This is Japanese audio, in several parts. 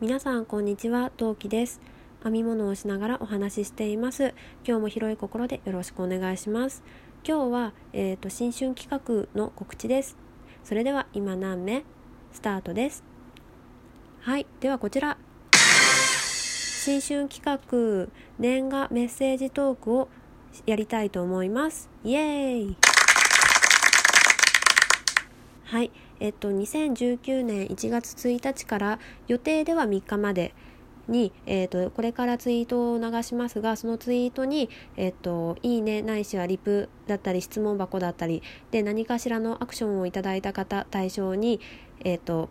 皆さんこんにちは、トウキです。編み物をしながらお話ししています。今日も広い心でよろしくお願いします。今日は、えーと、新春企画の告知です。それでは今何目？スタートです。はい、ではこちら。新春企画年賀メッセージトークをやりたいと思います。イエーイはい、えっと、2019年1月1日から予定では3日までに、えーと、これからツイートを流しますがそのツイートに、えーと、いいねないしはリプだったり質問箱だったりで何かしらのアクションをいただいた方対象に、えーと、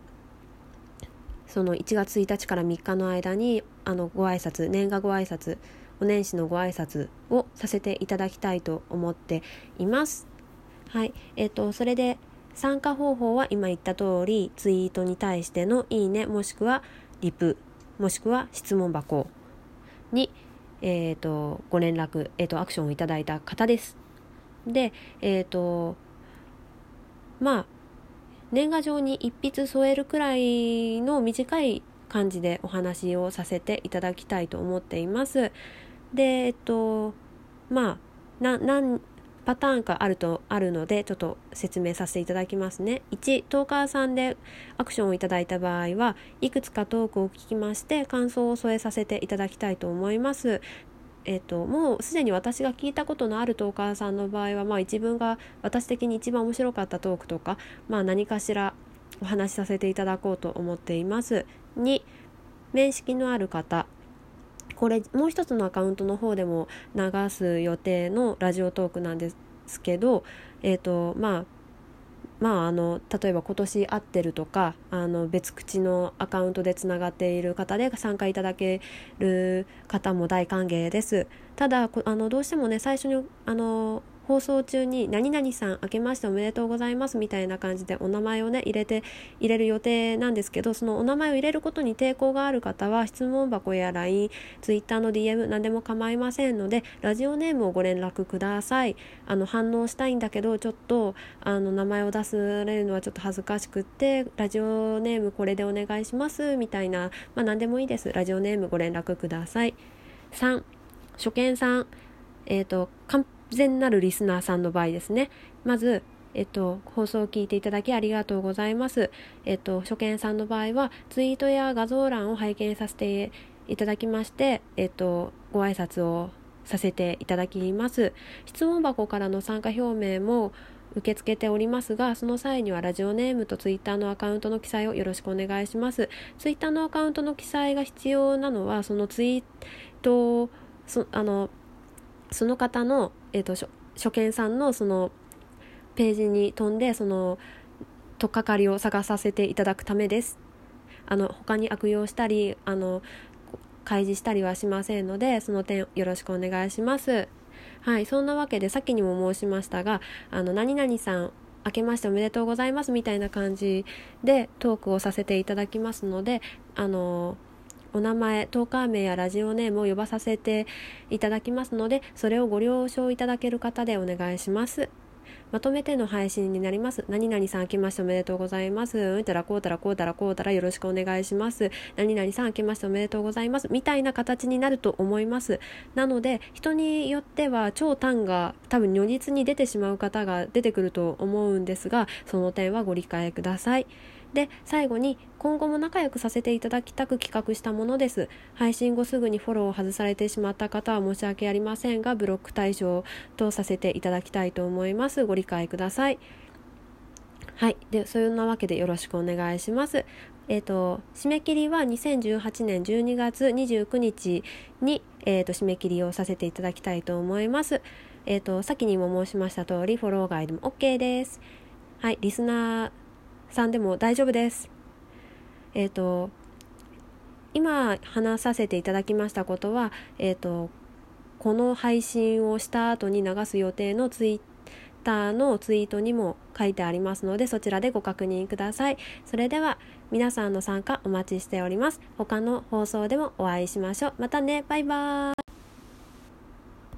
その1月1日から3日の間にあのご挨拶年賀ご挨拶お年始のご挨拶をさせていただきたいと思っています。はい、えっ、とそれで参加方法は今言った通りツイートに対してのいいねもしくはリプもしくは質問箱に、えーと、ご連絡、えーと、アクションをいただいた方です。で、えっ、ー、とまあ年賀状に一筆添えるくらいの短い感じでお話をさせていただきたいと思っています。でえっとまあななんパターンがあるとあるのでちょっと説明させていただきますね。1トーカーさんでアクションをいただいた場合はいくつかトークを聞きまして感想を添えさせていただきたいと思います。えっと、もうすでに私が聞いたことのあるトーカーさんの場合は、まあ、一文が私的に一番面白かったトークとか、まあ、何かしらお話しさせていただこうと思っています。2面識のある方。これもう一つのアカウントの方でも流す予定のラジオトークなんですけど、えーとまあ、まあ、あの例えば今年会ってるとかあの別口のアカウントでつながっている方で参加いただける方も大歓迎です。ただあのどうしてもね最初にあの放送中に「何々さん明けましておめでとうございます」みたいな感じでお名前をね入れて入れる予定なんですけどそのお名前を入れることに抵抗がある方は質問箱や LINE、Twitter の DM 何でも構いませんのでラジオネームをご連絡ください。あの反応したいんだけどちょっとあの名前を出すれるのはちょっと恥ずかしくってラジオネームこれでお願いしますみたいなまあ何でもいいです。ラジオネームご連絡ください。3初見さん。えっ、ー、と然なるリスナーさんの場合ですねまずえっと、放送を聞いていただきありがとうございます。えっと、初見さんの場合は、ツイートや画像欄を拝見させていただきまして、えっと、ご挨拶をさせていただきます。質問箱からの参加表明も受け付けておりますが、その際にはラジオネームとツイッターのアカウントの記載をよろしくお願いします。ツイッターのアカウントの記載が必要なのは、そのツイート、そあの、その方の、えーと、初見さんのそのページに飛んでその取っかかりを探させていただくためです。あの他に悪用したりあの開示したりはしませんのでその点よろしくお願いします。はい、そんなわけで先にも申しましたがあの何々さん明けましておめでとうございますみたいな感じでトークをさせていただきますのであのお名前トーカー名やラジオネームを呼ばさせていただきますのでそれをご了承いただける方でお願いしますまとめての配信になります。何々さん明けましておめでとうございます。うんたらこうたらこうたらこうたらよろしくお願いします。何々さん明けましておめでとうございます。みたいな形になると思います。なので、人によっては超単が多分如実に出てしまう方が出てくると思うんですが、その点はご理解ください。で最後に今後も仲良くさせていただきたく企画したものです。配信後すぐにフォローを外されてしまった方は申し訳ありませんがブロック対象とさせていただきたいと思います。ご理解ください。はい。でそんなわけでよろしくお願いします。えーと、締め切りは2018年12月29日に、えーと、締め切りをさせていただきたいと思います。えーと、と先にも申しました通りフォローガイドも OK です。はい、リスナーさんでも大丈夫です。えっ、ー、と今話させていただきましたことは、えっ、ー、とこの配信をした後に流す予定のツイッターのツイートにも書いてありますのでそちらでご確認ください。それでは皆さんの参加お待ちしております。他の放送でもお会いしましょう。またね。バイバーイ。